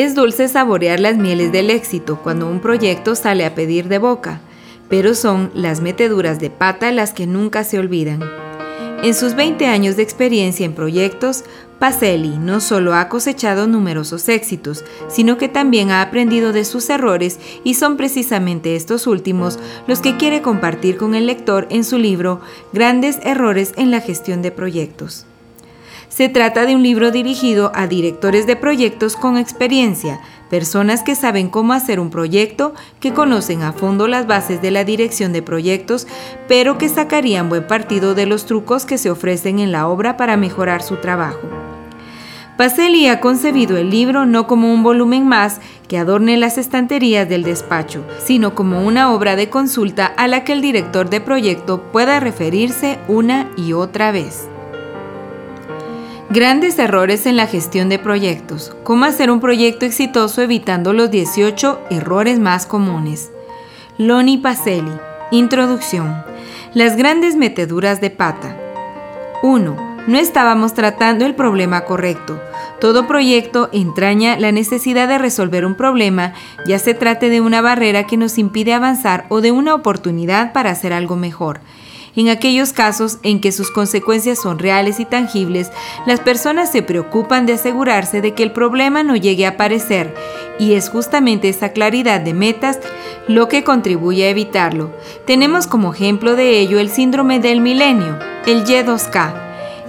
Es dulce saborear las mieles del éxito cuando un proyecto sale a pedir de boca, pero son las meteduras de pata las que nunca se olvidan. En sus 20 años de experiencia en proyectos, Pacelli no solo ha cosechado numerosos éxitos, sino que también ha aprendido de sus errores y son precisamente estos últimos los que quiere compartir con el lector en su libro Grandes Errores en la Gestión de Proyectos. Se trata de un libro dirigido a directores de proyectos con experiencia, personas que saben cómo hacer un proyecto, que conocen a fondo las bases de la dirección de proyectos, pero que sacarían buen partido de los trucos que se ofrecen en la obra para mejorar su trabajo. Pacelli ha concebido el libro no como un volumen más que adorne las estanterías del despacho, sino como una obra de consulta a la que el director de proyecto pueda referirse una y otra vez. Grandes errores en la gestión de proyectos. Cómo hacer un proyecto exitoso evitando los 18 errores más comunes. Loni Pacelli. Introducción. Las grandes meteduras de pata. 1. No estábamos tratando el problema correcto. Todo proyecto entraña la necesidad de resolver un problema, ya se trate de una barrera que nos impide avanzar o de una oportunidad para hacer algo mejor. En aquellos casos en que sus consecuencias son reales y tangibles, las personas se preocupan de asegurarse de que el problema no llegue a aparecer y es justamente esa claridad de metas lo que contribuye a evitarlo. Tenemos como ejemplo de ello el síndrome del milenio, el Y2K,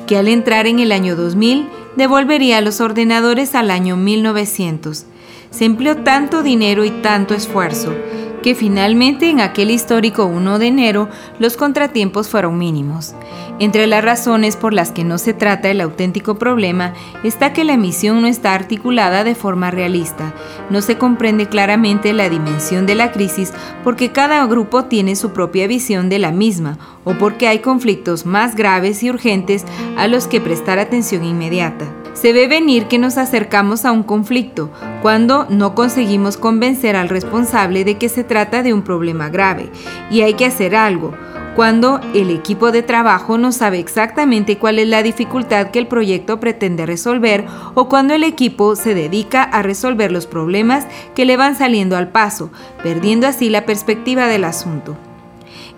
que al entrar en el año 2000 devolvería los ordenadores al año 1900. Se empleó tanto dinero y tanto esfuerzo que finalmente en aquel histórico 1 de enero los contratiempos fueron mínimos. Entre las razones por las que no se trata el auténtico problema está que la emisión no está articulada de forma realista, no se comprende claramente la dimensión de la crisis porque cada grupo tiene su propia visión de la misma o porque hay conflictos más graves y urgentes a los que prestar atención inmediata. Se ve venir que nos acercamos a un conflicto cuando no conseguimos convencer al responsable de que se trata de un problema grave y hay que hacer algo, cuando el equipo de trabajo no sabe exactamente cuál es la dificultad que el proyecto pretende resolver o cuando el equipo se dedica a resolver los problemas que le van saliendo al paso, perdiendo así la perspectiva del asunto.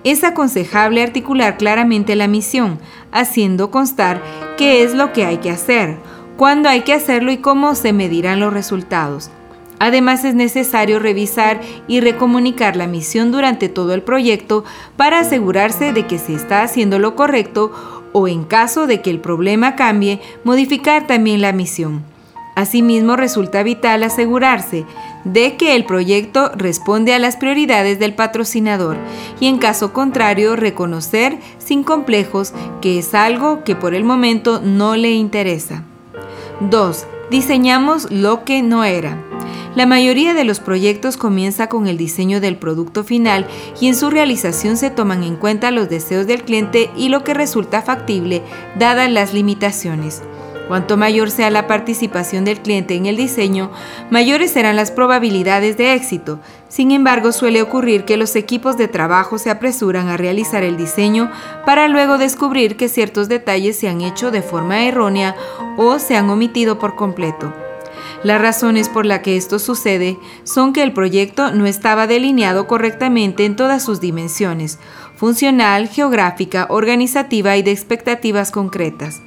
Es aconsejable articular claramente la misión, haciendo constar qué es lo que hay que hacer, cuándo hay que hacerlo y cómo se medirán los resultados. Además es necesario revisar y recomunicar la misión durante todo el proyecto para asegurarse de que se está haciendo lo correcto o en caso de que el problema cambie, modificar también la misión. Asimismo, resulta vital asegurarse de que el proyecto responde a las prioridades del patrocinador y en caso contrario reconocer sin complejos que es algo que por el momento no le interesa. 2. Diseñamos lo que no era. La mayoría de los proyectos comienza con el diseño del producto final y en su realización se toman en cuenta los deseos del cliente y lo que resulta factible dadas las limitaciones. Cuanto mayor sea la participación del cliente en el diseño, mayores serán las probabilidades de éxito. Sin embargo, suele ocurrir que los equipos de trabajo se apresuran a realizar el diseño para luego descubrir que ciertos detalles se han hecho de forma errónea o se han omitido por completo. Las razones por las que esto sucede son que el proyecto no estaba delineado correctamente en todas sus dimensiones, funcional, geográfica, organizativa y de expectativas concretas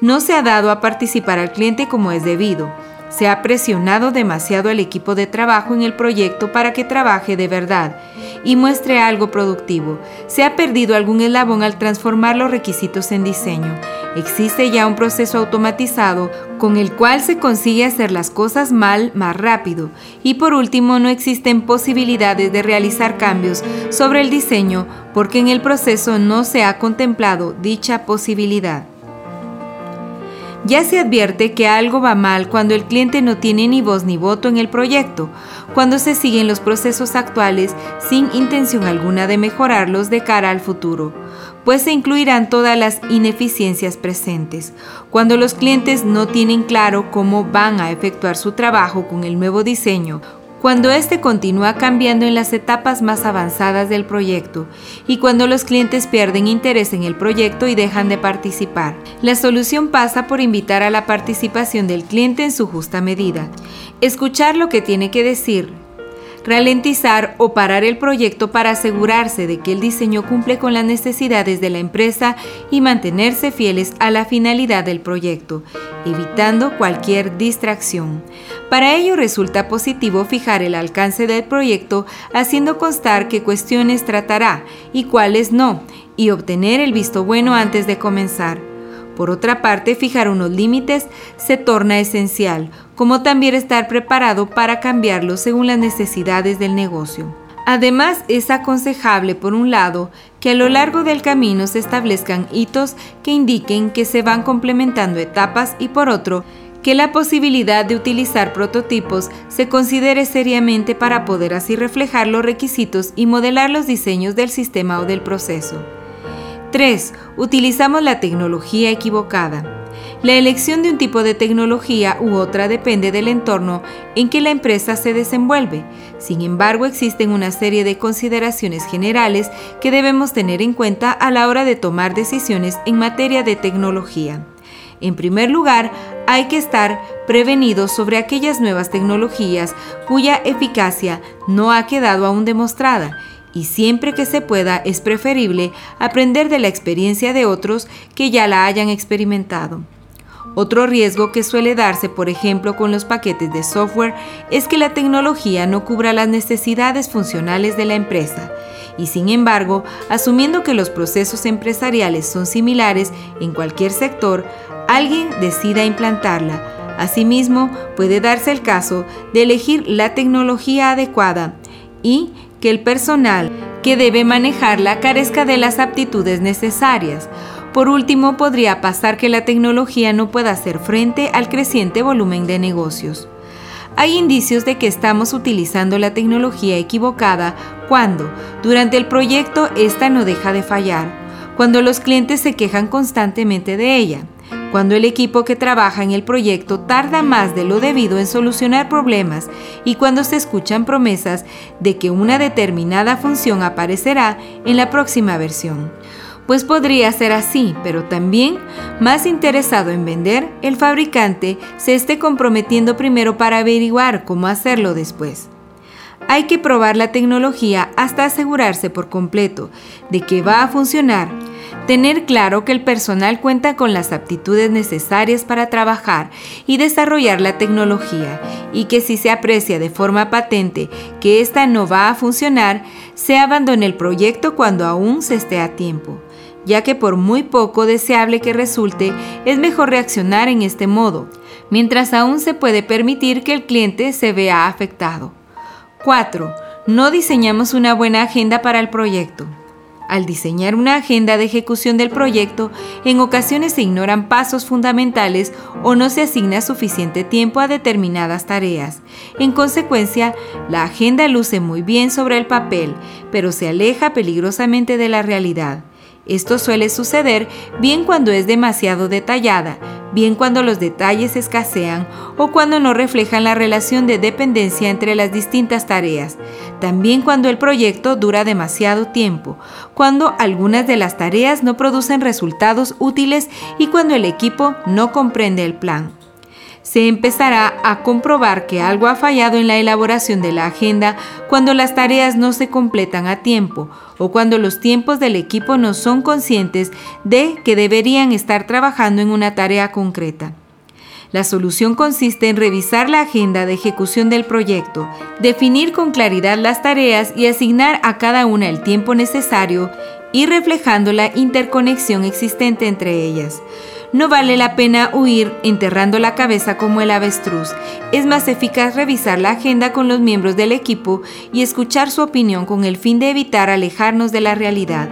no se ha dado a participar al cliente como es debido. Se ha presionado demasiado al equipo de trabajo en el proyecto para que trabaje de verdad y muestre algo productivo. Se ha perdido algún eslabón al transformar los requisitos en diseño. Existe ya un proceso automatizado con el cual se consigue hacer las cosas mal más rápido. Y por último, no existen posibilidades de realizar cambios sobre el diseño porque en el proceso no se ha contemplado dicha posibilidad. Ya se advierte que algo va mal cuando el cliente no tiene ni voz ni voto en el proyecto, cuando se siguen los procesos actuales sin intención alguna de mejorarlos de cara al futuro, pues se incluirán todas las ineficiencias presentes, cuando los clientes no tienen claro cómo van a efectuar su trabajo con el nuevo diseño cuando éste continúa cambiando en las etapas más avanzadas del proyecto y cuando los clientes pierden interés en el proyecto y dejan de participar. La solución pasa por invitar a la participación del cliente en su justa medida, escuchar lo que tiene que decir, ralentizar o parar el proyecto para asegurarse de que el diseño cumple con las necesidades de la empresa y mantenerse fieles a la finalidad del proyecto, evitando cualquier distracción. Para ello resulta positivo fijar el alcance del proyecto haciendo constar qué cuestiones tratará y cuáles no, y obtener el visto bueno antes de comenzar. Por otra parte, fijar unos límites se torna esencial, como también estar preparado para cambiarlos según las necesidades del negocio. Además, es aconsejable, por un lado, que a lo largo del camino se establezcan hitos que indiquen que se van complementando etapas y por otro, que la posibilidad de utilizar prototipos se considere seriamente para poder así reflejar los requisitos y modelar los diseños del sistema o del proceso. 3. Utilizamos la tecnología equivocada. La elección de un tipo de tecnología u otra depende del entorno en que la empresa se desenvuelve. Sin embargo, existen una serie de consideraciones generales que debemos tener en cuenta a la hora de tomar decisiones en materia de tecnología. En primer lugar, hay que estar prevenidos sobre aquellas nuevas tecnologías cuya eficacia no ha quedado aún demostrada y siempre que se pueda es preferible aprender de la experiencia de otros que ya la hayan experimentado. Otro riesgo que suele darse, por ejemplo, con los paquetes de software es que la tecnología no cubra las necesidades funcionales de la empresa y sin embargo, asumiendo que los procesos empresariales son similares en cualquier sector, alguien decida implantarla. Asimismo, puede darse el caso de elegir la tecnología adecuada y que el personal que debe manejarla carezca de las aptitudes necesarias. Por último, podría pasar que la tecnología no pueda hacer frente al creciente volumen de negocios. Hay indicios de que estamos utilizando la tecnología equivocada cuando, durante el proyecto, esta no deja de fallar, cuando los clientes se quejan constantemente de ella, cuando el equipo que trabaja en el proyecto tarda más de lo debido en solucionar problemas y cuando se escuchan promesas de que una determinada función aparecerá en la próxima versión. Pues podría ser así, pero también, más interesado en vender, el fabricante se esté comprometiendo primero para averiguar cómo hacerlo después. Hay que probar la tecnología hasta asegurarse por completo de que va a funcionar Tener claro que el personal cuenta con las aptitudes necesarias para trabajar y desarrollar la tecnología y que si se aprecia de forma patente que ésta no va a funcionar, se abandone el proyecto cuando aún se esté a tiempo, ya que por muy poco deseable que resulte, es mejor reaccionar en este modo, mientras aún se puede permitir que el cliente se vea afectado. 4. No diseñamos una buena agenda para el proyecto. Al diseñar una agenda de ejecución del proyecto, en ocasiones se ignoran pasos fundamentales o no se asigna suficiente tiempo a determinadas tareas. En consecuencia, la agenda luce muy bien sobre el papel, pero se aleja peligrosamente de la realidad. Esto suele suceder bien cuando es demasiado detallada, bien cuando los detalles escasean o cuando no reflejan la relación de dependencia entre las distintas tareas, también cuando el proyecto dura demasiado tiempo, cuando algunas de las tareas no producen resultados útiles y cuando el equipo no comprende el plan se empezará a comprobar que algo ha fallado en la elaboración de la agenda cuando las tareas no se completan a tiempo o cuando los tiempos del equipo no son conscientes de que deberían estar trabajando en una tarea concreta. La solución consiste en revisar la agenda de ejecución del proyecto, definir con claridad las tareas y asignar a cada una el tiempo necesario y reflejando la interconexión existente entre ellas. No vale la pena huir enterrando la cabeza como el avestruz. Es más eficaz revisar la agenda con los miembros del equipo y escuchar su opinión con el fin de evitar alejarnos de la realidad.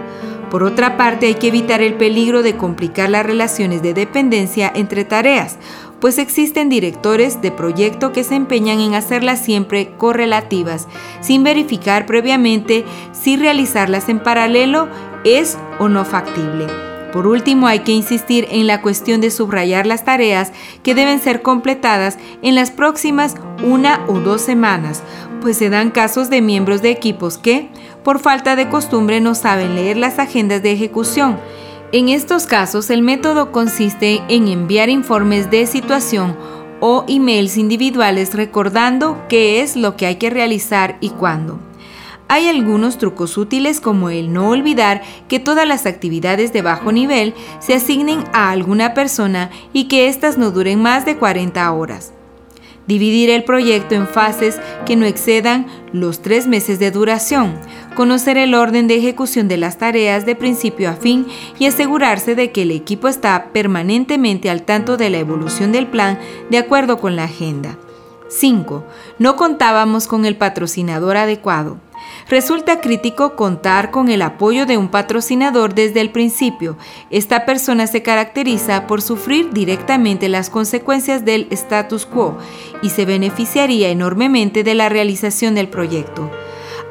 Por otra parte, hay que evitar el peligro de complicar las relaciones de dependencia entre tareas, pues existen directores de proyecto que se empeñan en hacerlas siempre correlativas, sin verificar previamente si realizarlas en paralelo es o no factible. Por último, hay que insistir en la cuestión de subrayar las tareas que deben ser completadas en las próximas una o dos semanas, pues se dan casos de miembros de equipos que, por falta de costumbre, no saben leer las agendas de ejecución. En estos casos, el método consiste en enviar informes de situación o emails individuales recordando qué es lo que hay que realizar y cuándo. Hay algunos trucos útiles como el no olvidar que todas las actividades de bajo nivel se asignen a alguna persona y que éstas no duren más de 40 horas. Dividir el proyecto en fases que no excedan los tres meses de duración, conocer el orden de ejecución de las tareas de principio a fin y asegurarse de que el equipo está permanentemente al tanto de la evolución del plan de acuerdo con la agenda. 5. No contábamos con el patrocinador adecuado. Resulta crítico contar con el apoyo de un patrocinador desde el principio. Esta persona se caracteriza por sufrir directamente las consecuencias del status quo y se beneficiaría enormemente de la realización del proyecto.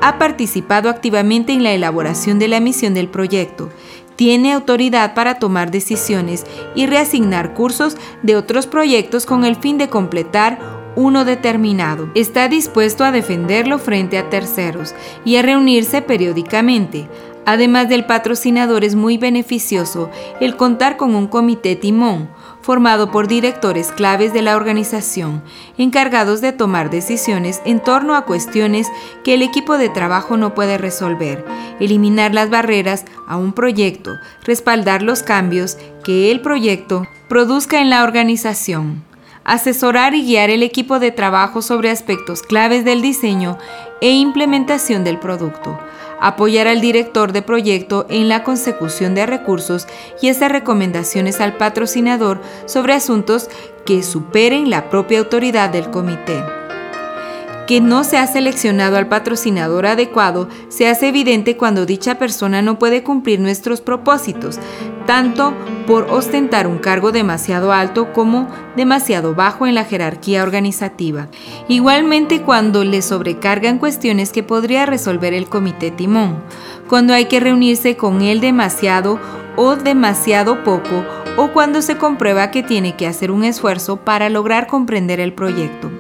Ha participado activamente en la elaboración de la misión del proyecto tiene autoridad para tomar decisiones y reasignar cursos de otros proyectos con el fin de completar uno determinado. Está dispuesto a defenderlo frente a terceros y a reunirse periódicamente. Además del patrocinador es muy beneficioso el contar con un comité timón, formado por directores claves de la organización, encargados de tomar decisiones en torno a cuestiones que el equipo de trabajo no puede resolver, eliminar las barreras a un proyecto, respaldar los cambios que el proyecto produzca en la organización asesorar y guiar el equipo de trabajo sobre aspectos claves del diseño e implementación del producto, apoyar al director de proyecto en la consecución de recursos y hacer recomendaciones al patrocinador sobre asuntos que superen la propia autoridad del comité que no se ha seleccionado al patrocinador adecuado se hace evidente cuando dicha persona no puede cumplir nuestros propósitos, tanto por ostentar un cargo demasiado alto como demasiado bajo en la jerarquía organizativa. Igualmente cuando le sobrecargan cuestiones que podría resolver el comité timón, cuando hay que reunirse con él demasiado o demasiado poco, o cuando se comprueba que tiene que hacer un esfuerzo para lograr comprender el proyecto.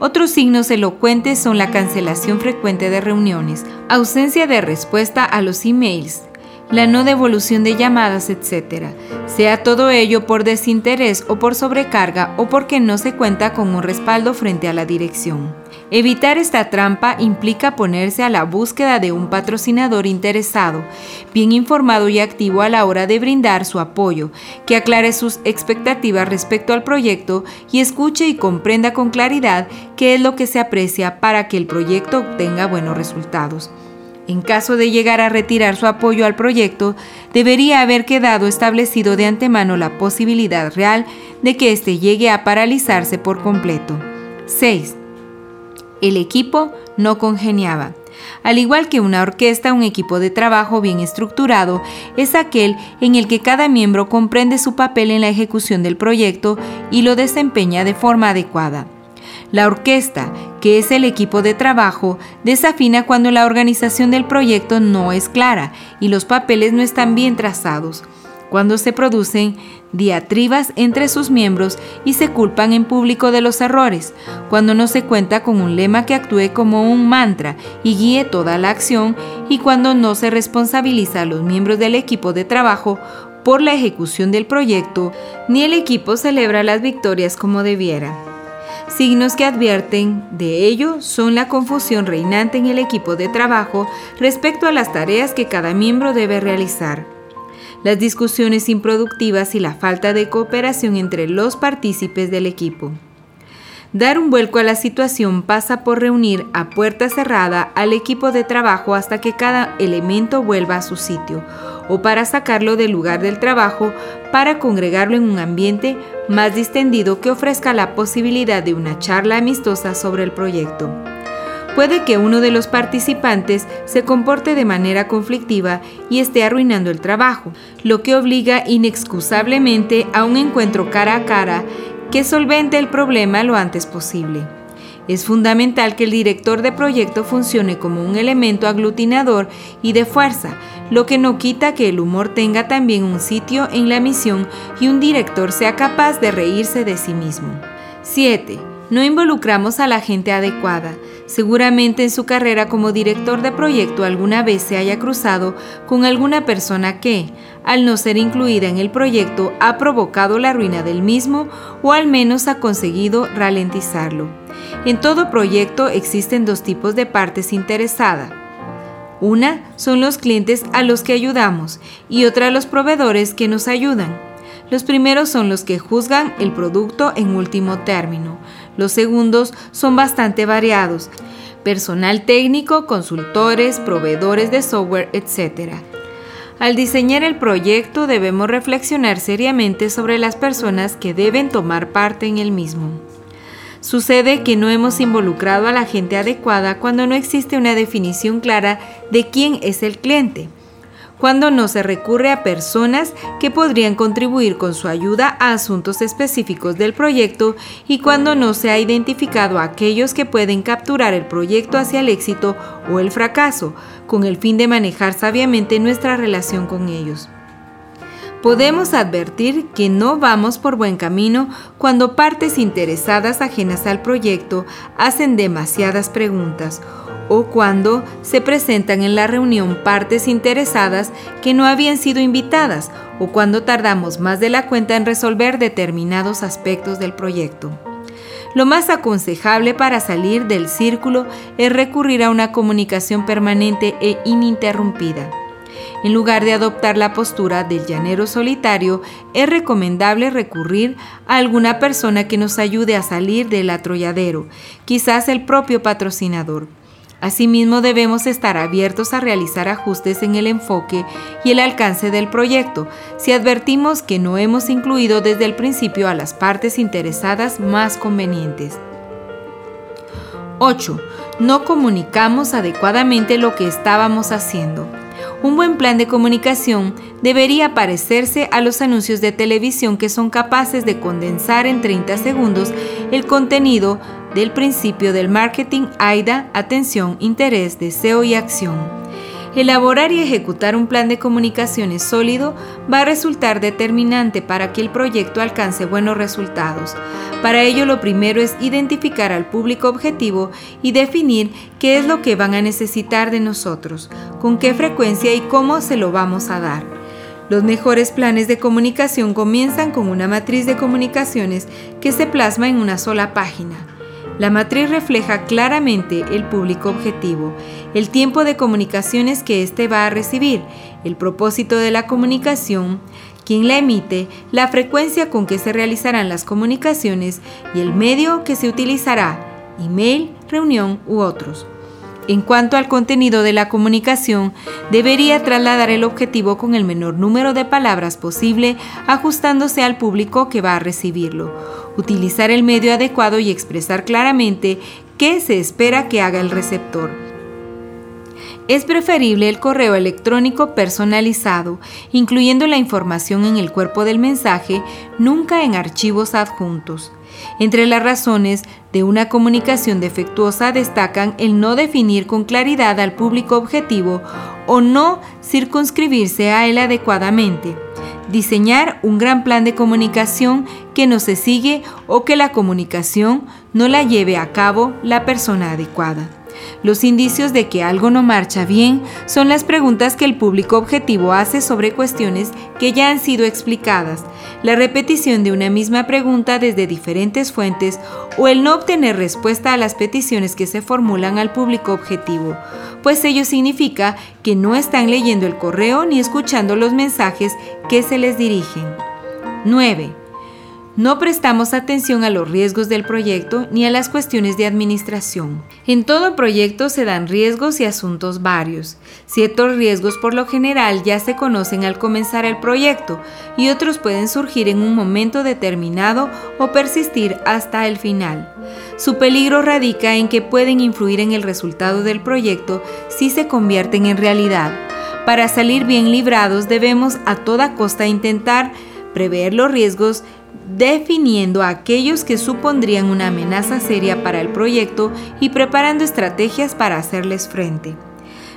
Otros signos elocuentes son la cancelación frecuente de reuniones, ausencia de respuesta a los emails, la no devolución de llamadas, etc. Sea todo ello por desinterés o por sobrecarga o porque no se cuenta con un respaldo frente a la dirección. Evitar esta trampa implica ponerse a la búsqueda de un patrocinador interesado, bien informado y activo a la hora de brindar su apoyo, que aclare sus expectativas respecto al proyecto y escuche y comprenda con claridad qué es lo que se aprecia para que el proyecto obtenga buenos resultados. En caso de llegar a retirar su apoyo al proyecto, debería haber quedado establecido de antemano la posibilidad real de que éste llegue a paralizarse por completo. 6. El equipo no congeniaba. Al igual que una orquesta, un equipo de trabajo bien estructurado es aquel en el que cada miembro comprende su papel en la ejecución del proyecto y lo desempeña de forma adecuada. La orquesta, que es el equipo de trabajo, desafina cuando la organización del proyecto no es clara y los papeles no están bien trazados, cuando se producen diatribas entre sus miembros y se culpan en público de los errores, cuando no se cuenta con un lema que actúe como un mantra y guíe toda la acción y cuando no se responsabiliza a los miembros del equipo de trabajo por la ejecución del proyecto, ni el equipo celebra las victorias como debiera. Signos que advierten de ello son la confusión reinante en el equipo de trabajo respecto a las tareas que cada miembro debe realizar, las discusiones improductivas y la falta de cooperación entre los partícipes del equipo. Dar un vuelco a la situación pasa por reunir a puerta cerrada al equipo de trabajo hasta que cada elemento vuelva a su sitio o para sacarlo del lugar del trabajo para congregarlo en un ambiente más distendido que ofrezca la posibilidad de una charla amistosa sobre el proyecto. Puede que uno de los participantes se comporte de manera conflictiva y esté arruinando el trabajo, lo que obliga inexcusablemente a un encuentro cara a cara que solvente el problema lo antes posible. Es fundamental que el director de proyecto funcione como un elemento aglutinador y de fuerza, lo que no quita que el humor tenga también un sitio en la misión y un director sea capaz de reírse de sí mismo. 7. No involucramos a la gente adecuada. Seguramente en su carrera como director de proyecto alguna vez se haya cruzado con alguna persona que, al no ser incluida en el proyecto, ha provocado la ruina del mismo o al menos ha conseguido ralentizarlo. En todo proyecto existen dos tipos de partes interesadas. Una son los clientes a los que ayudamos y otra los proveedores que nos ayudan. Los primeros son los que juzgan el producto en último término. Los segundos son bastante variados. Personal técnico, consultores, proveedores de software, etc. Al diseñar el proyecto debemos reflexionar seriamente sobre las personas que deben tomar parte en el mismo. Sucede que no hemos involucrado a la gente adecuada cuando no existe una definición clara de quién es el cliente cuando no se recurre a personas que podrían contribuir con su ayuda a asuntos específicos del proyecto y cuando no se ha identificado a aquellos que pueden capturar el proyecto hacia el éxito o el fracaso, con el fin de manejar sabiamente nuestra relación con ellos. Podemos advertir que no vamos por buen camino cuando partes interesadas ajenas al proyecto hacen demasiadas preguntas o cuando se presentan en la reunión partes interesadas que no habían sido invitadas o cuando tardamos más de la cuenta en resolver determinados aspectos del proyecto. Lo más aconsejable para salir del círculo es recurrir a una comunicación permanente e ininterrumpida. En lugar de adoptar la postura del llanero solitario, es recomendable recurrir a alguna persona que nos ayude a salir del atrolladero, quizás el propio patrocinador. Asimismo, debemos estar abiertos a realizar ajustes en el enfoque y el alcance del proyecto si advertimos que no hemos incluido desde el principio a las partes interesadas más convenientes. 8. No comunicamos adecuadamente lo que estábamos haciendo. Un buen plan de comunicación debería parecerse a los anuncios de televisión que son capaces de condensar en 30 segundos el contenido del principio del marketing AIDA, atención, interés, deseo y acción. Elaborar y ejecutar un plan de comunicaciones sólido va a resultar determinante para que el proyecto alcance buenos resultados. Para ello lo primero es identificar al público objetivo y definir qué es lo que van a necesitar de nosotros, con qué frecuencia y cómo se lo vamos a dar. Los mejores planes de comunicación comienzan con una matriz de comunicaciones que se plasma en una sola página. La matriz refleja claramente el público objetivo, el tiempo de comunicaciones que éste va a recibir, el propósito de la comunicación, quién la emite, la frecuencia con que se realizarán las comunicaciones y el medio que se utilizará, email, reunión u otros. En cuanto al contenido de la comunicación, debería trasladar el objetivo con el menor número de palabras posible, ajustándose al público que va a recibirlo. Utilizar el medio adecuado y expresar claramente qué se espera que haga el receptor. Es preferible el correo electrónico personalizado, incluyendo la información en el cuerpo del mensaje, nunca en archivos adjuntos. Entre las razones de una comunicación defectuosa destacan el no definir con claridad al público objetivo o no circunscribirse a él adecuadamente. Diseñar un gran plan de comunicación que no se sigue o que la comunicación no la lleve a cabo la persona adecuada. Los indicios de que algo no marcha bien son las preguntas que el público objetivo hace sobre cuestiones que ya han sido explicadas, la repetición de una misma pregunta desde diferentes fuentes o el no obtener respuesta a las peticiones que se formulan al público objetivo, pues ello significa que no están leyendo el correo ni escuchando los mensajes que se les dirigen. 9. No prestamos atención a los riesgos del proyecto ni a las cuestiones de administración. En todo proyecto se dan riesgos y asuntos varios. Ciertos riesgos por lo general ya se conocen al comenzar el proyecto y otros pueden surgir en un momento determinado o persistir hasta el final. Su peligro radica en que pueden influir en el resultado del proyecto si se convierten en realidad. Para salir bien librados debemos a toda costa intentar prever los riesgos definiendo aquellos que supondrían una amenaza seria para el proyecto y preparando estrategias para hacerles frente.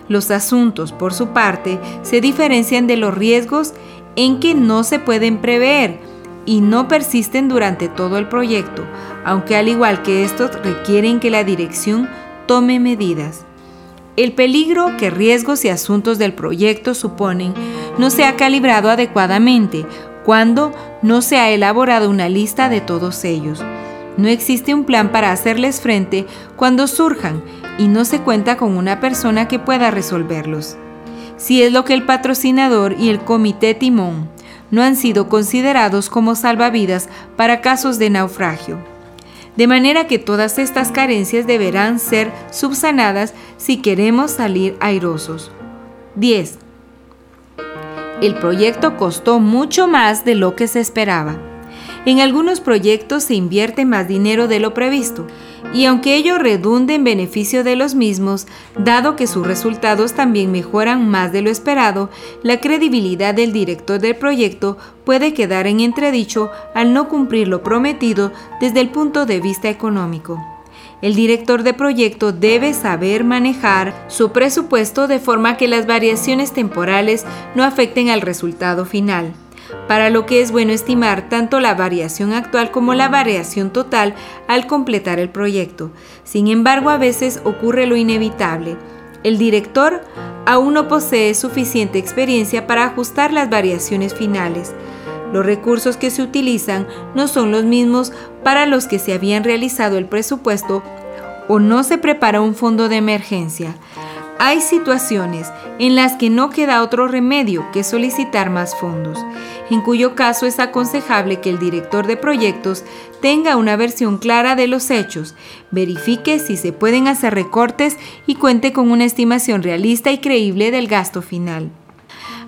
Los asuntos, por su parte, se diferencian de los riesgos en que no se pueden prever y no persisten durante todo el proyecto, aunque al igual que estos requieren que la dirección tome medidas. El peligro que riesgos y asuntos del proyecto suponen no se ha calibrado adecuadamente cuando no se ha elaborado una lista de todos ellos. No existe un plan para hacerles frente cuando surjan y no se cuenta con una persona que pueda resolverlos. Si es lo que el patrocinador y el comité timón no han sido considerados como salvavidas para casos de naufragio. De manera que todas estas carencias deberán ser subsanadas si queremos salir airosos. 10. El proyecto costó mucho más de lo que se esperaba. En algunos proyectos se invierte más dinero de lo previsto, y aunque ello redunde en beneficio de los mismos, dado que sus resultados también mejoran más de lo esperado, la credibilidad del director del proyecto puede quedar en entredicho al no cumplir lo prometido desde el punto de vista económico. El director de proyecto debe saber manejar su presupuesto de forma que las variaciones temporales no afecten al resultado final, para lo que es bueno estimar tanto la variación actual como la variación total al completar el proyecto. Sin embargo, a veces ocurre lo inevitable. El director aún no posee suficiente experiencia para ajustar las variaciones finales. Los recursos que se utilizan no son los mismos para los que se habían realizado el presupuesto o no se prepara un fondo de emergencia. Hay situaciones en las que no queda otro remedio que solicitar más fondos, en cuyo caso es aconsejable que el director de proyectos tenga una versión clara de los hechos, verifique si se pueden hacer recortes y cuente con una estimación realista y creíble del gasto final.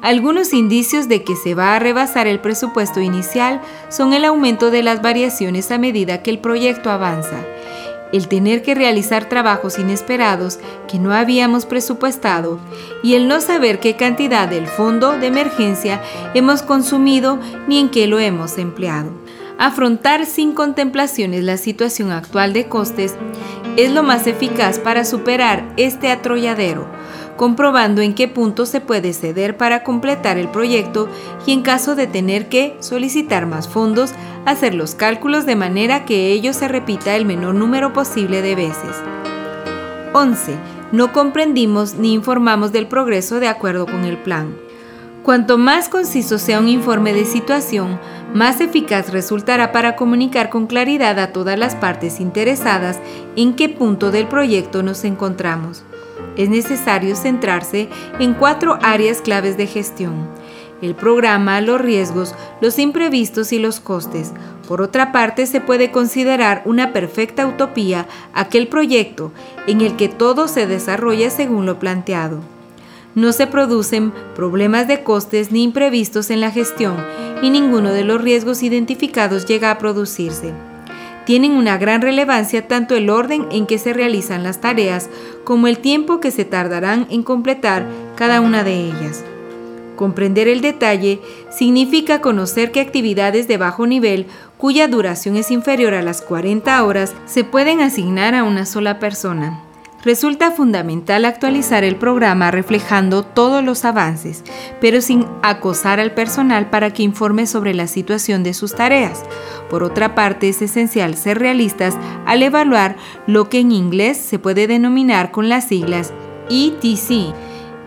Algunos indicios de que se va a rebasar el presupuesto inicial son el aumento de las variaciones a medida que el proyecto avanza, el tener que realizar trabajos inesperados que no habíamos presupuestado y el no saber qué cantidad del fondo de emergencia hemos consumido ni en qué lo hemos empleado. Afrontar sin contemplaciones la situación actual de costes es lo más eficaz para superar este atrolladero comprobando en qué punto se puede ceder para completar el proyecto y en caso de tener que solicitar más fondos, hacer los cálculos de manera que ello se repita el menor número posible de veces. 11. No comprendimos ni informamos del progreso de acuerdo con el plan. Cuanto más conciso sea un informe de situación, más eficaz resultará para comunicar con claridad a todas las partes interesadas en qué punto del proyecto nos encontramos es necesario centrarse en cuatro áreas claves de gestión. El programa, los riesgos, los imprevistos y los costes. Por otra parte, se puede considerar una perfecta utopía aquel proyecto en el que todo se desarrolla según lo planteado. No se producen problemas de costes ni imprevistos en la gestión y ninguno de los riesgos identificados llega a producirse tienen una gran relevancia tanto el orden en que se realizan las tareas como el tiempo que se tardarán en completar cada una de ellas. Comprender el detalle significa conocer que actividades de bajo nivel cuya duración es inferior a las 40 horas se pueden asignar a una sola persona. Resulta fundamental actualizar el programa reflejando todos los avances, pero sin acosar al personal para que informe sobre la situación de sus tareas. Por otra parte, es esencial ser realistas al evaluar lo que en inglés se puede denominar con las siglas ETC,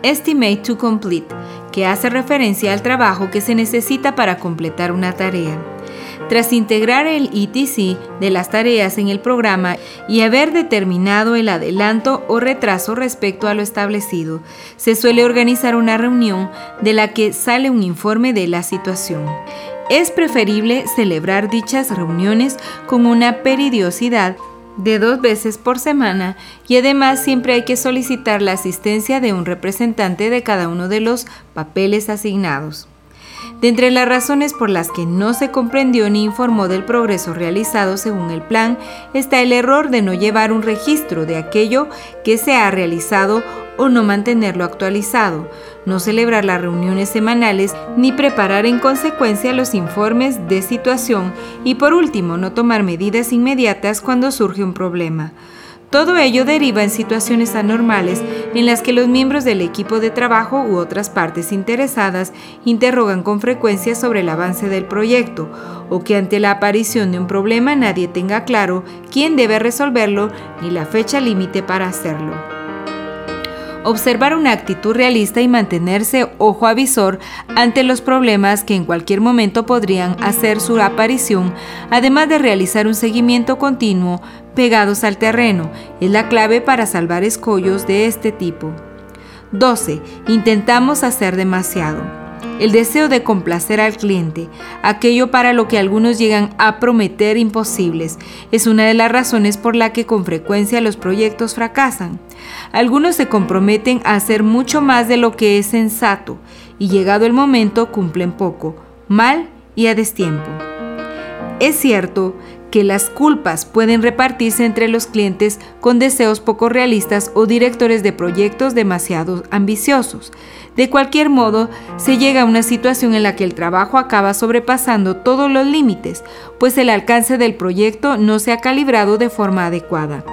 Estimate to Complete, que hace referencia al trabajo que se necesita para completar una tarea. Tras integrar el ETC de las tareas en el programa y haber determinado el adelanto o retraso respecto a lo establecido, se suele organizar una reunión de la que sale un informe de la situación. Es preferible celebrar dichas reuniones con una peridiosidad de dos veces por semana y además siempre hay que solicitar la asistencia de un representante de cada uno de los papeles asignados. De entre las razones por las que no se comprendió ni informó del progreso realizado según el plan está el error de no llevar un registro de aquello que se ha realizado o no mantenerlo actualizado, no celebrar las reuniones semanales ni preparar en consecuencia los informes de situación y por último no tomar medidas inmediatas cuando surge un problema. Todo ello deriva en situaciones anormales en las que los miembros del equipo de trabajo u otras partes interesadas interrogan con frecuencia sobre el avance del proyecto o que ante la aparición de un problema nadie tenga claro quién debe resolverlo ni la fecha límite para hacerlo observar una actitud realista y mantenerse ojo avisor ante los problemas que en cualquier momento podrían hacer su aparición, además de realizar un seguimiento continuo pegados al terreno, es la clave para salvar escollos de este tipo. 12. Intentamos hacer demasiado el deseo de complacer al cliente, aquello para lo que algunos llegan a prometer imposibles, es una de las razones por la que con frecuencia los proyectos fracasan. Algunos se comprometen a hacer mucho más de lo que es sensato y llegado el momento cumplen poco, mal y a destiempo. Es cierto que las culpas pueden repartirse entre los clientes con deseos poco realistas o directores de proyectos demasiado ambiciosos. De cualquier modo, se llega a una situación en la que el trabajo acaba sobrepasando todos los límites, pues el alcance del proyecto no se ha calibrado de forma adecuada.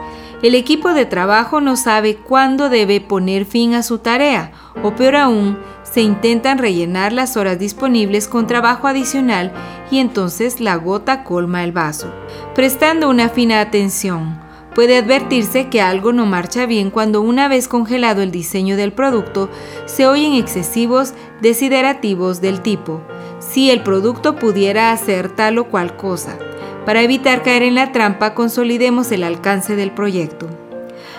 El equipo de trabajo no sabe cuándo debe poner fin a su tarea, o peor aún, se intentan rellenar las horas disponibles con trabajo adicional y entonces la gota colma el vaso. Prestando una fina atención, puede advertirse que algo no marcha bien cuando una vez congelado el diseño del producto se oyen excesivos desiderativos del tipo, si el producto pudiera hacer tal o cual cosa. Para evitar caer en la trampa, consolidemos el alcance del proyecto.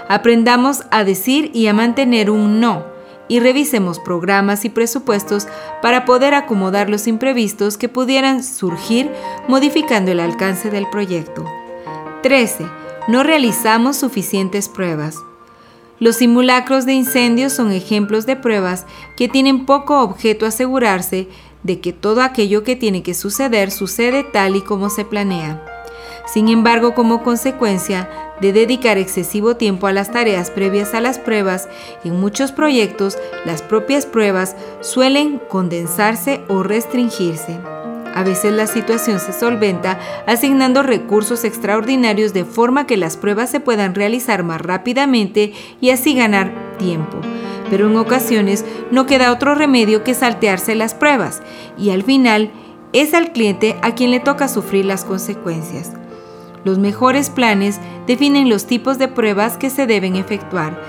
Aprendamos a decir y a mantener un no y revisemos programas y presupuestos para poder acomodar los imprevistos que pudieran surgir modificando el alcance del proyecto. 13 no realizamos suficientes pruebas. Los simulacros de incendios son ejemplos de pruebas que tienen poco objeto asegurarse de que todo aquello que tiene que suceder sucede tal y como se planea. Sin embargo, como consecuencia de dedicar excesivo tiempo a las tareas previas a las pruebas, en muchos proyectos las propias pruebas suelen condensarse o restringirse. A veces la situación se solventa asignando recursos extraordinarios de forma que las pruebas se puedan realizar más rápidamente y así ganar tiempo. Pero en ocasiones no queda otro remedio que saltearse las pruebas y al final es al cliente a quien le toca sufrir las consecuencias. Los mejores planes definen los tipos de pruebas que se deben efectuar,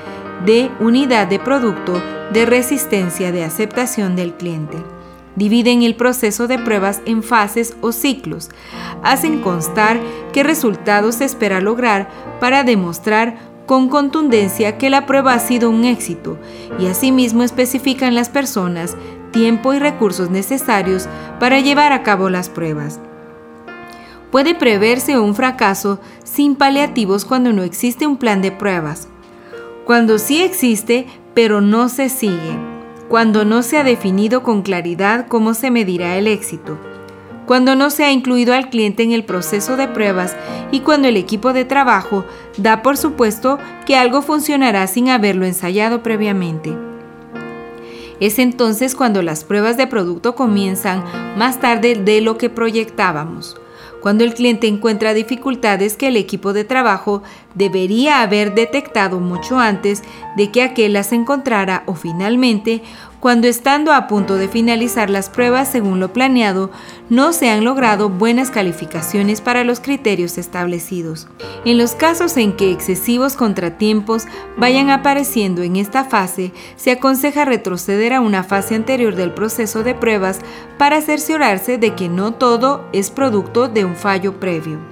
de unidad de producto, de resistencia, de aceptación del cliente. Dividen el proceso de pruebas en fases o ciclos. Hacen constar qué resultados se espera lograr para demostrar con contundencia que la prueba ha sido un éxito y asimismo especifican las personas, tiempo y recursos necesarios para llevar a cabo las pruebas. Puede preverse un fracaso sin paliativos cuando no existe un plan de pruebas. Cuando sí existe, pero no se sigue cuando no se ha definido con claridad cómo se medirá el éxito, cuando no se ha incluido al cliente en el proceso de pruebas y cuando el equipo de trabajo da por supuesto que algo funcionará sin haberlo ensayado previamente. Es entonces cuando las pruebas de producto comienzan más tarde de lo que proyectábamos. Cuando el cliente encuentra dificultades que el equipo de trabajo debería haber detectado mucho antes de que aquel las encontrara o finalmente cuando estando a punto de finalizar las pruebas según lo planeado, no se han logrado buenas calificaciones para los criterios establecidos. En los casos en que excesivos contratiempos vayan apareciendo en esta fase, se aconseja retroceder a una fase anterior del proceso de pruebas para cerciorarse de que no todo es producto de un fallo previo.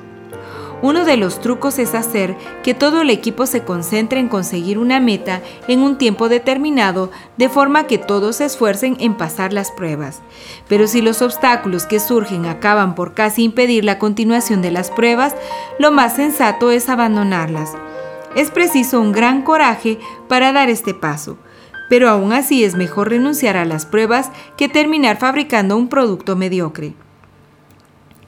Uno de los trucos es hacer que todo el equipo se concentre en conseguir una meta en un tiempo determinado, de forma que todos se esfuercen en pasar las pruebas. Pero si los obstáculos que surgen acaban por casi impedir la continuación de las pruebas, lo más sensato es abandonarlas. Es preciso un gran coraje para dar este paso, pero aún así es mejor renunciar a las pruebas que terminar fabricando un producto mediocre.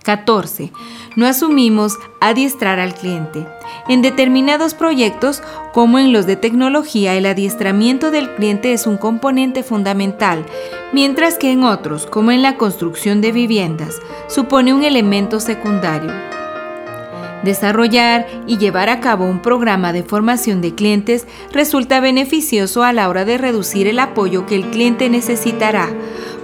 14. No asumimos adiestrar al cliente. En determinados proyectos, como en los de tecnología, el adiestramiento del cliente es un componente fundamental, mientras que en otros, como en la construcción de viviendas, supone un elemento secundario. Desarrollar y llevar a cabo un programa de formación de clientes resulta beneficioso a la hora de reducir el apoyo que el cliente necesitará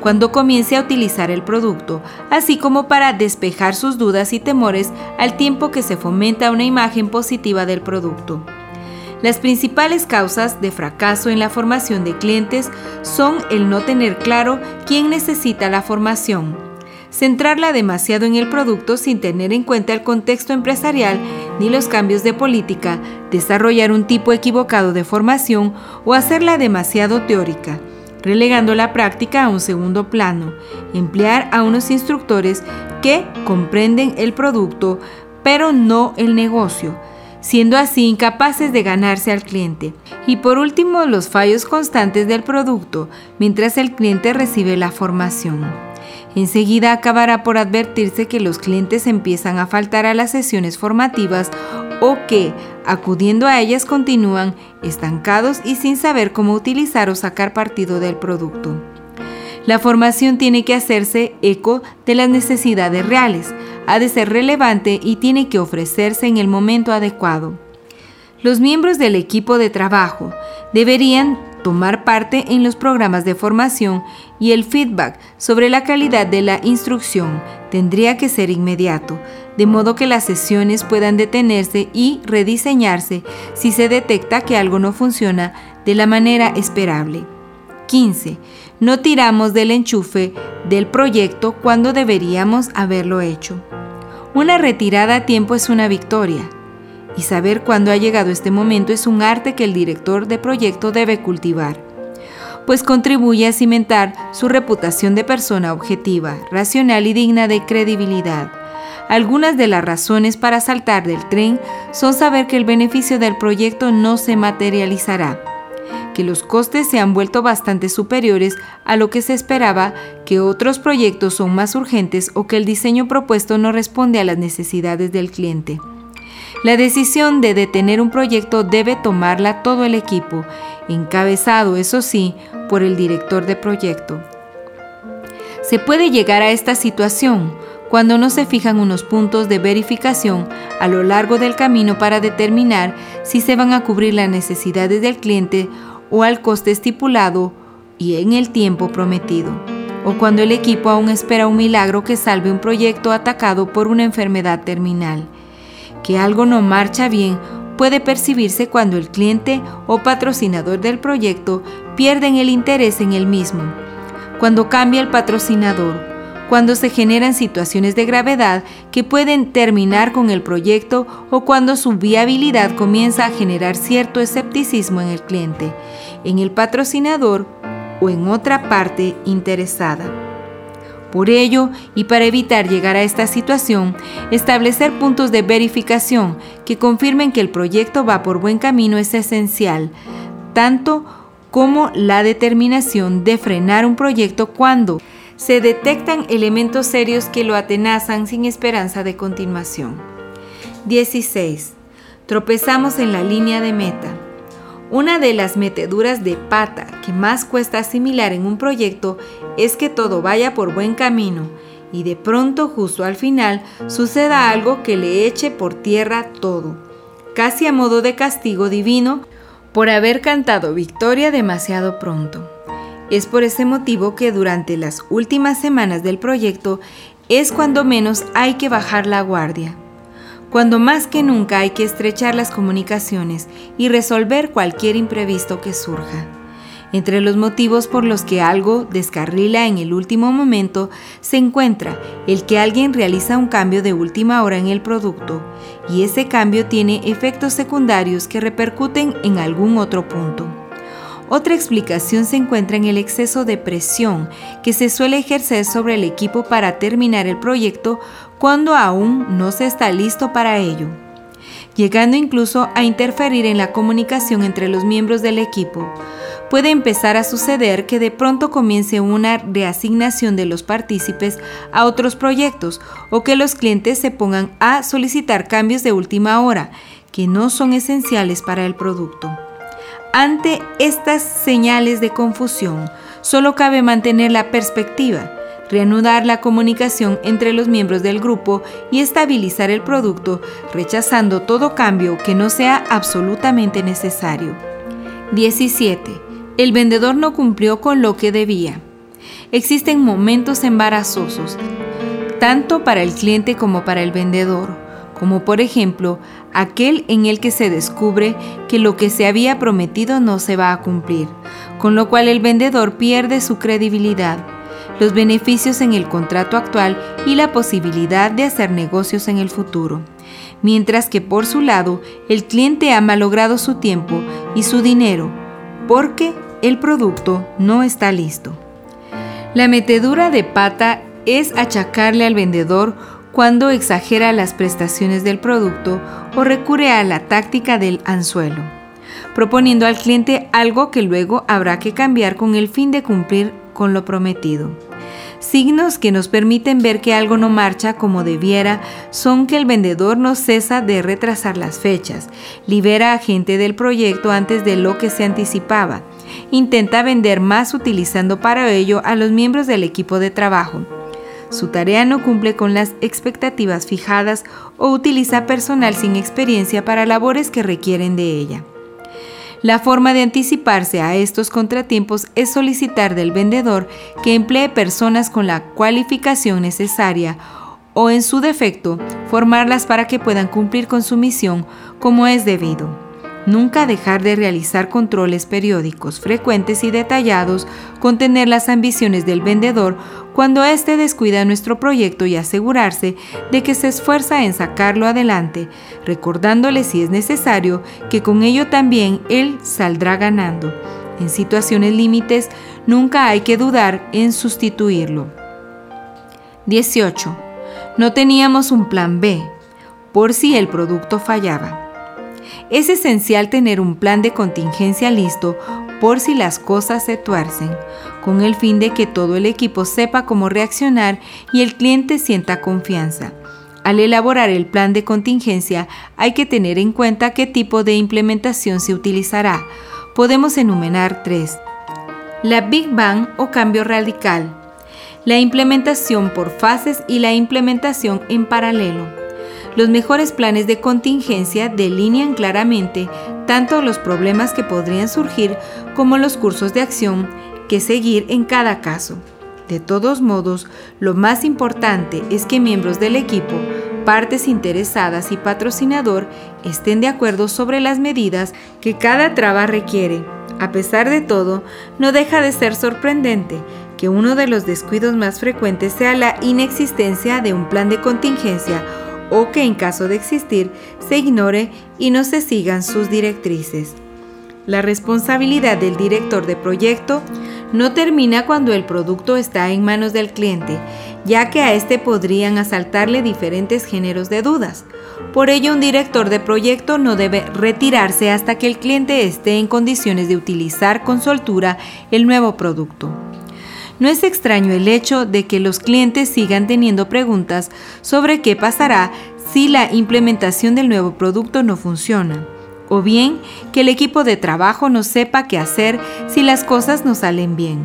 cuando comience a utilizar el producto, así como para despejar sus dudas y temores al tiempo que se fomenta una imagen positiva del producto. Las principales causas de fracaso en la formación de clientes son el no tener claro quién necesita la formación, centrarla demasiado en el producto sin tener en cuenta el contexto empresarial ni los cambios de política, desarrollar un tipo equivocado de formación o hacerla demasiado teórica relegando la práctica a un segundo plano, emplear a unos instructores que comprenden el producto, pero no el negocio, siendo así incapaces de ganarse al cliente. Y por último, los fallos constantes del producto mientras el cliente recibe la formación. Enseguida acabará por advertirse que los clientes empiezan a faltar a las sesiones formativas o que, acudiendo a ellas, continúan estancados y sin saber cómo utilizar o sacar partido del producto. La formación tiene que hacerse eco de las necesidades reales, ha de ser relevante y tiene que ofrecerse en el momento adecuado. Los miembros del equipo de trabajo deberían tomar parte en los programas de formación y el feedback sobre la calidad de la instrucción tendría que ser inmediato, de modo que las sesiones puedan detenerse y rediseñarse si se detecta que algo no funciona de la manera esperable. 15. No tiramos del enchufe del proyecto cuando deberíamos haberlo hecho. Una retirada a tiempo es una victoria y saber cuándo ha llegado este momento es un arte que el director de proyecto debe cultivar, pues contribuye a cimentar su reputación de persona objetiva, racional y digna de credibilidad. Algunas de las razones para saltar del tren son saber que el beneficio del proyecto no se materializará, que los costes se han vuelto bastante superiores a lo que se esperaba, que otros proyectos son más urgentes o que el diseño propuesto no responde a las necesidades del cliente. La decisión de detener un proyecto debe tomarla todo el equipo, encabezado, eso sí, por el director de proyecto. Se puede llegar a esta situación cuando no se fijan unos puntos de verificación a lo largo del camino para determinar si se van a cubrir las necesidades del cliente o al coste estipulado y en el tiempo prometido, o cuando el equipo aún espera un milagro que salve un proyecto atacado por una enfermedad terminal que algo no marcha bien puede percibirse cuando el cliente o patrocinador del proyecto pierden el interés en el mismo, cuando cambia el patrocinador, cuando se generan situaciones de gravedad que pueden terminar con el proyecto o cuando su viabilidad comienza a generar cierto escepticismo en el cliente, en el patrocinador o en otra parte interesada. Por ello, y para evitar llegar a esta situación, establecer puntos de verificación que confirmen que el proyecto va por buen camino es esencial, tanto como la determinación de frenar un proyecto cuando se detectan elementos serios que lo atenazan sin esperanza de continuación. 16. Tropezamos en la línea de meta. Una de las meteduras de pata que más cuesta asimilar en un proyecto es que todo vaya por buen camino y de pronto justo al final suceda algo que le eche por tierra todo, casi a modo de castigo divino por haber cantado victoria demasiado pronto. Es por ese motivo que durante las últimas semanas del proyecto es cuando menos hay que bajar la guardia cuando más que nunca hay que estrechar las comunicaciones y resolver cualquier imprevisto que surja. Entre los motivos por los que algo descarrila en el último momento se encuentra el que alguien realiza un cambio de última hora en el producto y ese cambio tiene efectos secundarios que repercuten en algún otro punto. Otra explicación se encuentra en el exceso de presión que se suele ejercer sobre el equipo para terminar el proyecto cuando aún no se está listo para ello, llegando incluso a interferir en la comunicación entre los miembros del equipo. Puede empezar a suceder que de pronto comience una reasignación de los partícipes a otros proyectos o que los clientes se pongan a solicitar cambios de última hora que no son esenciales para el producto. Ante estas señales de confusión, solo cabe mantener la perspectiva, reanudar la comunicación entre los miembros del grupo y estabilizar el producto, rechazando todo cambio que no sea absolutamente necesario. 17. El vendedor no cumplió con lo que debía. Existen momentos embarazosos, tanto para el cliente como para el vendedor como por ejemplo aquel en el que se descubre que lo que se había prometido no se va a cumplir, con lo cual el vendedor pierde su credibilidad, los beneficios en el contrato actual y la posibilidad de hacer negocios en el futuro. Mientras que por su lado, el cliente ha malogrado su tiempo y su dinero porque el producto no está listo. La metedura de pata es achacarle al vendedor cuando exagera las prestaciones del producto o recurre a la táctica del anzuelo, proponiendo al cliente algo que luego habrá que cambiar con el fin de cumplir con lo prometido. Signos que nos permiten ver que algo no marcha como debiera son que el vendedor no cesa de retrasar las fechas, libera a gente del proyecto antes de lo que se anticipaba, intenta vender más utilizando para ello a los miembros del equipo de trabajo, su tarea no cumple con las expectativas fijadas o utiliza personal sin experiencia para labores que requieren de ella. La forma de anticiparse a estos contratiempos es solicitar del vendedor que emplee personas con la cualificación necesaria o, en su defecto, formarlas para que puedan cumplir con su misión como es debido. Nunca dejar de realizar controles periódicos, frecuentes y detallados, contener las ambiciones del vendedor cuando éste descuida nuestro proyecto y asegurarse de que se esfuerza en sacarlo adelante, recordándole si es necesario que con ello también él saldrá ganando. En situaciones límites, nunca hay que dudar en sustituirlo. 18. No teníamos un plan B, por si el producto fallaba. Es esencial tener un plan de contingencia listo por si las cosas se tuercen, con el fin de que todo el equipo sepa cómo reaccionar y el cliente sienta confianza. Al elaborar el plan de contingencia hay que tener en cuenta qué tipo de implementación se utilizará. Podemos enumerar tres. La Big Bang o cambio radical, la implementación por fases y la implementación en paralelo. Los mejores planes de contingencia delinean claramente tanto los problemas que podrían surgir como los cursos de acción que seguir en cada caso. De todos modos, lo más importante es que miembros del equipo, partes interesadas y patrocinador estén de acuerdo sobre las medidas que cada traba requiere. A pesar de todo, no deja de ser sorprendente que uno de los descuidos más frecuentes sea la inexistencia de un plan de contingencia o que en caso de existir se ignore y no se sigan sus directrices. La responsabilidad del director de proyecto no termina cuando el producto está en manos del cliente, ya que a este podrían asaltarle diferentes géneros de dudas. Por ello, un director de proyecto no debe retirarse hasta que el cliente esté en condiciones de utilizar con soltura el nuevo producto. No es extraño el hecho de que los clientes sigan teniendo preguntas sobre qué pasará si la implementación del nuevo producto no funciona, o bien que el equipo de trabajo no sepa qué hacer si las cosas no salen bien.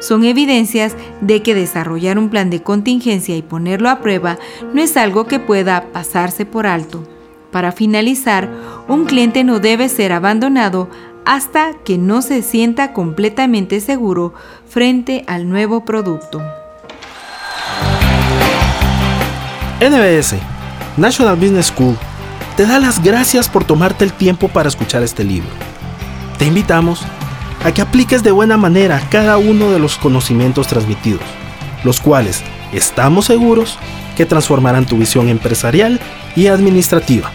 Son evidencias de que desarrollar un plan de contingencia y ponerlo a prueba no es algo que pueda pasarse por alto. Para finalizar, un cliente no debe ser abandonado hasta que no se sienta completamente seguro frente al nuevo producto. NBS, National Business School, te da las gracias por tomarte el tiempo para escuchar este libro. Te invitamos a que apliques de buena manera cada uno de los conocimientos transmitidos, los cuales estamos seguros que transformarán tu visión empresarial y administrativa.